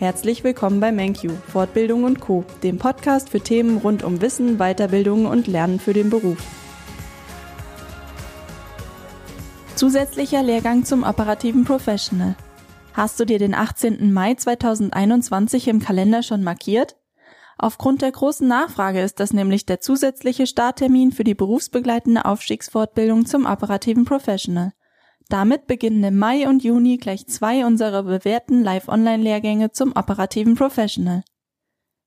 Herzlich willkommen bei MenQ, Fortbildung und Co., dem Podcast für Themen rund um Wissen, Weiterbildung und Lernen für den Beruf. Zusätzlicher Lehrgang zum operativen Professional. Hast du dir den 18. Mai 2021 im Kalender schon markiert? Aufgrund der großen Nachfrage ist das nämlich der zusätzliche Starttermin für die berufsbegleitende Aufstiegsfortbildung zum operativen Professional. Damit beginnen im Mai und Juni gleich zwei unserer bewährten Live-Online-Lehrgänge zum operativen Professional.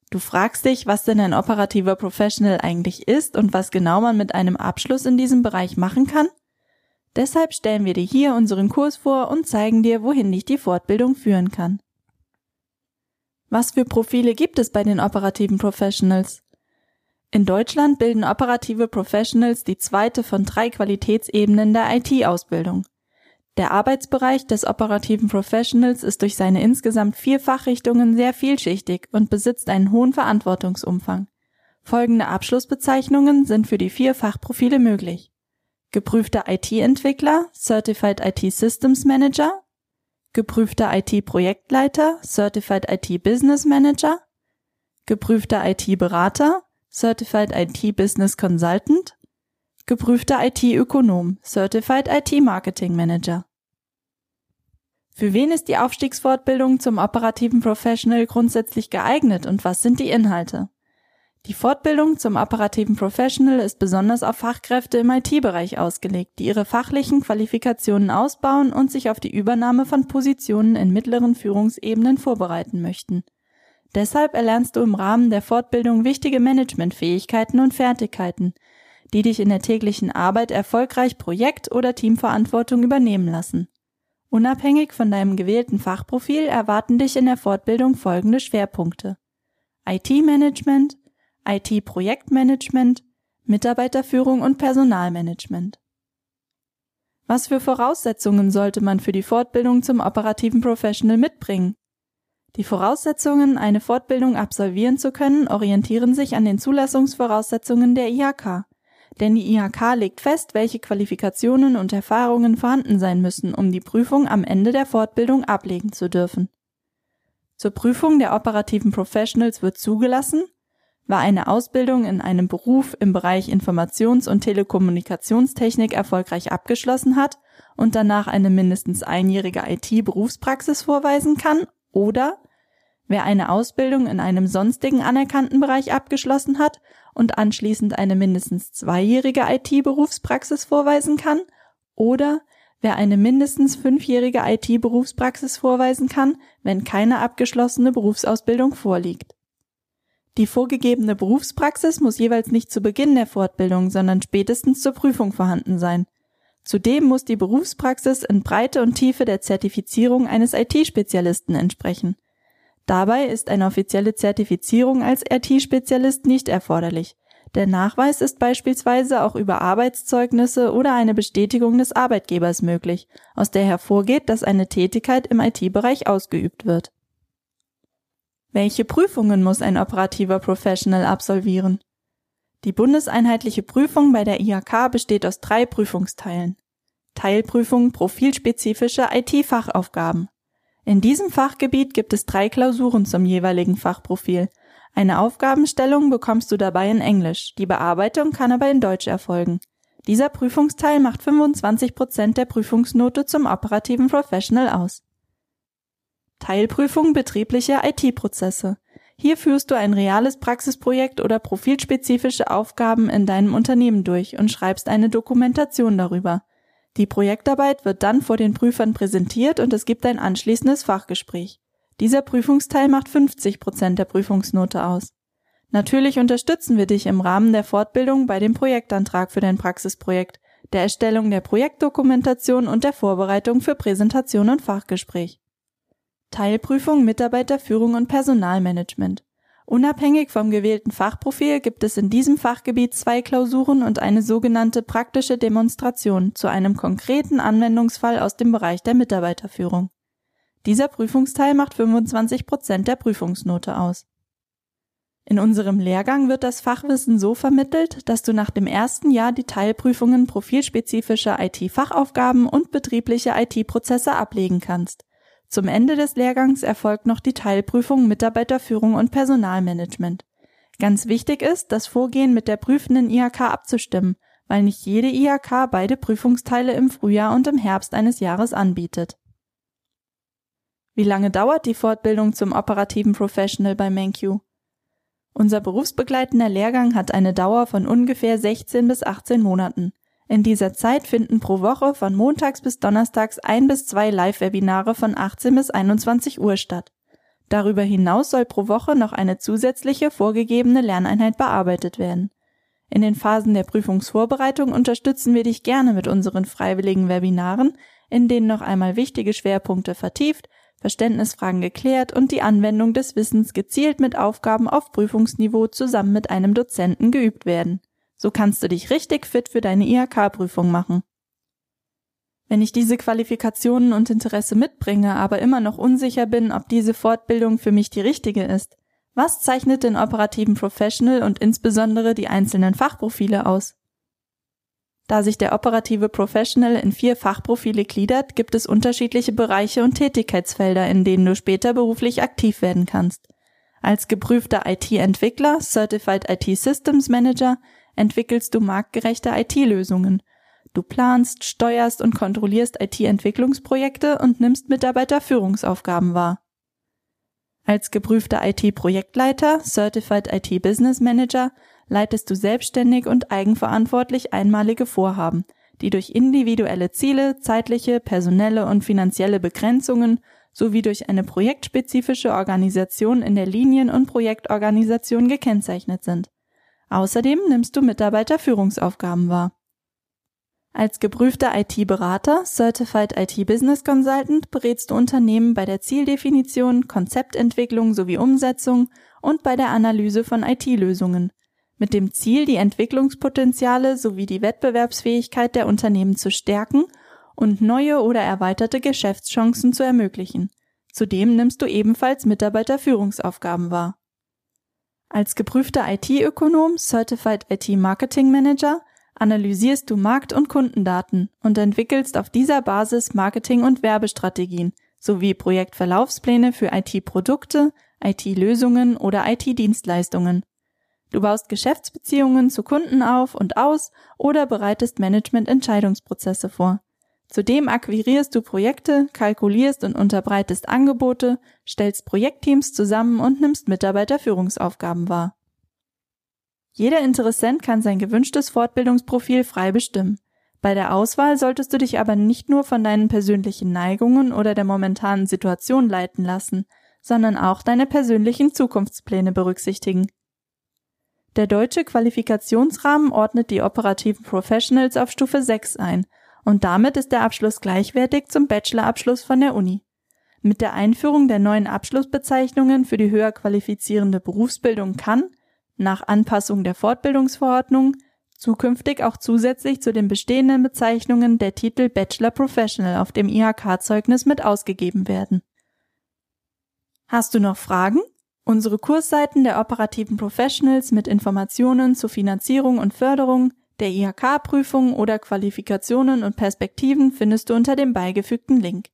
Du fragst dich, was denn ein operativer Professional eigentlich ist und was genau man mit einem Abschluss in diesem Bereich machen kann? Deshalb stellen wir dir hier unseren Kurs vor und zeigen dir, wohin dich die Fortbildung führen kann. Was für Profile gibt es bei den operativen Professionals? In Deutschland bilden operative Professionals die zweite von drei Qualitätsebenen der IT-Ausbildung. Der Arbeitsbereich des operativen Professionals ist durch seine insgesamt vier Fachrichtungen sehr vielschichtig und besitzt einen hohen Verantwortungsumfang. Folgende Abschlussbezeichnungen sind für die vier Fachprofile möglich. Geprüfter IT-Entwickler, Certified IT Systems Manager, geprüfter IT-Projektleiter, Certified IT Business Manager, geprüfter IT-Berater, Certified IT Business Consultant Geprüfter IT-Ökonom, Certified IT-Marketing Manager. Für wen ist die Aufstiegsfortbildung zum operativen Professional grundsätzlich geeignet und was sind die Inhalte? Die Fortbildung zum operativen Professional ist besonders auf Fachkräfte im IT-Bereich ausgelegt, die ihre fachlichen Qualifikationen ausbauen und sich auf die Übernahme von Positionen in mittleren Führungsebenen vorbereiten möchten. Deshalb erlernst du im Rahmen der Fortbildung wichtige Managementfähigkeiten und Fertigkeiten, die dich in der täglichen Arbeit erfolgreich Projekt- oder Teamverantwortung übernehmen lassen. Unabhängig von deinem gewählten Fachprofil erwarten dich in der Fortbildung folgende Schwerpunkte. IT-Management, IT-Projektmanagement, Mitarbeiterführung und Personalmanagement. Was für Voraussetzungen sollte man für die Fortbildung zum operativen Professional mitbringen? Die Voraussetzungen, eine Fortbildung absolvieren zu können, orientieren sich an den Zulassungsvoraussetzungen der IHK denn die IHK legt fest, welche Qualifikationen und Erfahrungen vorhanden sein müssen, um die Prüfung am Ende der Fortbildung ablegen zu dürfen. Zur Prüfung der operativen Professionals wird zugelassen, wer eine Ausbildung in einem Beruf im Bereich Informations- und Telekommunikationstechnik erfolgreich abgeschlossen hat und danach eine mindestens einjährige IT-Berufspraxis vorweisen kann oder wer eine Ausbildung in einem sonstigen anerkannten Bereich abgeschlossen hat und anschließend eine mindestens zweijährige IT-Berufspraxis vorweisen kann oder wer eine mindestens fünfjährige IT-Berufspraxis vorweisen kann, wenn keine abgeschlossene Berufsausbildung vorliegt. Die vorgegebene Berufspraxis muss jeweils nicht zu Beginn der Fortbildung, sondern spätestens zur Prüfung vorhanden sein. Zudem muss die Berufspraxis in Breite und Tiefe der Zertifizierung eines IT-Spezialisten entsprechen. Dabei ist eine offizielle Zertifizierung als IT-Spezialist nicht erforderlich. Der Nachweis ist beispielsweise auch über Arbeitszeugnisse oder eine Bestätigung des Arbeitgebers möglich, aus der hervorgeht, dass eine Tätigkeit im IT-Bereich ausgeübt wird. Welche Prüfungen muss ein operativer Professional absolvieren? Die bundeseinheitliche Prüfung bei der IHK besteht aus drei Prüfungsteilen. Teilprüfung profilspezifische IT-Fachaufgaben, in diesem Fachgebiet gibt es drei Klausuren zum jeweiligen Fachprofil. Eine Aufgabenstellung bekommst du dabei in Englisch, die Bearbeitung kann aber in Deutsch erfolgen. Dieser Prüfungsteil macht 25 Prozent der Prüfungsnote zum operativen Professional aus. Teilprüfung betriebliche IT-Prozesse. Hier führst du ein reales Praxisprojekt oder profilspezifische Aufgaben in deinem Unternehmen durch und schreibst eine Dokumentation darüber. Die Projektarbeit wird dann vor den Prüfern präsentiert und es gibt ein anschließendes Fachgespräch. Dieser Prüfungsteil macht 50 Prozent der Prüfungsnote aus. Natürlich unterstützen wir dich im Rahmen der Fortbildung bei dem Projektantrag für dein Praxisprojekt, der Erstellung der Projektdokumentation und der Vorbereitung für Präsentation und Fachgespräch. Teilprüfung Mitarbeiterführung und Personalmanagement. Unabhängig vom gewählten Fachprofil gibt es in diesem Fachgebiet zwei Klausuren und eine sogenannte praktische Demonstration zu einem konkreten Anwendungsfall aus dem Bereich der Mitarbeiterführung. Dieser Prüfungsteil macht 25 Prozent der Prüfungsnote aus. In unserem Lehrgang wird das Fachwissen so vermittelt, dass du nach dem ersten Jahr die Teilprüfungen profilspezifischer IT-Fachaufgaben und betriebliche IT-Prozesse ablegen kannst. Zum Ende des Lehrgangs erfolgt noch die Teilprüfung Mitarbeiterführung und Personalmanagement. Ganz wichtig ist, das Vorgehen mit der prüfenden IHK abzustimmen, weil nicht jede IHK beide Prüfungsteile im Frühjahr und im Herbst eines Jahres anbietet. Wie lange dauert die Fortbildung zum operativen Professional bei MenQ? Unser berufsbegleitender Lehrgang hat eine Dauer von ungefähr 16 bis 18 Monaten. In dieser Zeit finden pro Woche von montags bis donnerstags ein bis zwei Live-Webinare von 18 bis 21 Uhr statt. Darüber hinaus soll pro Woche noch eine zusätzliche vorgegebene Lerneinheit bearbeitet werden. In den Phasen der Prüfungsvorbereitung unterstützen wir dich gerne mit unseren freiwilligen Webinaren, in denen noch einmal wichtige Schwerpunkte vertieft, Verständnisfragen geklärt und die Anwendung des Wissens gezielt mit Aufgaben auf Prüfungsniveau zusammen mit einem Dozenten geübt werden. So kannst du dich richtig fit für deine IHK-Prüfung machen. Wenn ich diese Qualifikationen und Interesse mitbringe, aber immer noch unsicher bin, ob diese Fortbildung für mich die richtige ist, was zeichnet den operativen Professional und insbesondere die einzelnen Fachprofile aus? Da sich der operative Professional in vier Fachprofile gliedert, gibt es unterschiedliche Bereiche und Tätigkeitsfelder, in denen du später beruflich aktiv werden kannst. Als geprüfter IT-Entwickler, Certified IT Systems Manager, entwickelst du marktgerechte IT-Lösungen. Du planst, steuerst und kontrollierst IT-Entwicklungsprojekte und nimmst Mitarbeiterführungsaufgaben wahr. Als geprüfter IT-Projektleiter, Certified IT Business Manager, leitest du selbstständig und eigenverantwortlich einmalige Vorhaben, die durch individuelle Ziele, zeitliche, personelle und finanzielle Begrenzungen sowie durch eine projektspezifische Organisation in der Linien- und Projektorganisation gekennzeichnet sind. Außerdem nimmst du Mitarbeiterführungsaufgaben wahr. Als geprüfter IT-Berater, Certified IT Business Consultant, berätst du Unternehmen bei der Zieldefinition, Konzeptentwicklung sowie Umsetzung und bei der Analyse von IT-Lösungen, mit dem Ziel, die Entwicklungspotenziale sowie die Wettbewerbsfähigkeit der Unternehmen zu stärken und neue oder erweiterte Geschäftschancen zu ermöglichen. Zudem nimmst du ebenfalls Mitarbeiterführungsaufgaben wahr. Als geprüfter IT-Ökonom, Certified IT Marketing Manager, analysierst du Markt- und Kundendaten und entwickelst auf dieser Basis Marketing- und Werbestrategien sowie Projektverlaufspläne für IT-Produkte, IT-Lösungen oder IT-Dienstleistungen. Du baust Geschäftsbeziehungen zu Kunden auf und aus oder bereitest Management-Entscheidungsprozesse vor. Zudem akquirierst du Projekte, kalkulierst und unterbreitest Angebote, stellst Projektteams zusammen und nimmst Mitarbeiterführungsaufgaben wahr. Jeder Interessent kann sein gewünschtes Fortbildungsprofil frei bestimmen. Bei der Auswahl solltest du dich aber nicht nur von deinen persönlichen Neigungen oder der momentanen Situation leiten lassen, sondern auch deine persönlichen Zukunftspläne berücksichtigen. Der deutsche Qualifikationsrahmen ordnet die operativen Professionals auf Stufe 6 ein und damit ist der Abschluss gleichwertig zum Bachelorabschluss von der Uni. Mit der Einführung der neuen Abschlussbezeichnungen für die höher qualifizierende Berufsbildung kann, nach Anpassung der Fortbildungsverordnung, zukünftig auch zusätzlich zu den bestehenden Bezeichnungen der Titel Bachelor Professional auf dem IHK-Zeugnis mit ausgegeben werden. Hast du noch Fragen? Unsere Kursseiten der operativen Professionals mit Informationen zur Finanzierung und Förderung, der IHK-Prüfung oder Qualifikationen und Perspektiven findest du unter dem beigefügten Link.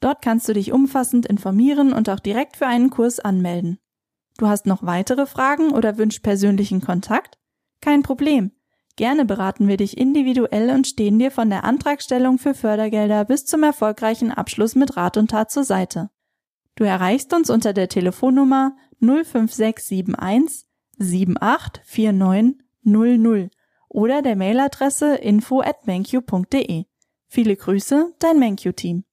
Dort kannst du dich umfassend informieren und auch direkt für einen Kurs anmelden. Du hast noch weitere Fragen oder wünschst persönlichen Kontakt? Kein Problem. Gerne beraten wir dich individuell und stehen dir von der Antragstellung für Fördergelder bis zum erfolgreichen Abschluss mit Rat und Tat zur Seite. Du erreichst uns unter der Telefonnummer 05671 784900 oder der Mailadresse info at Viele Grüße, dein MenQ-Team.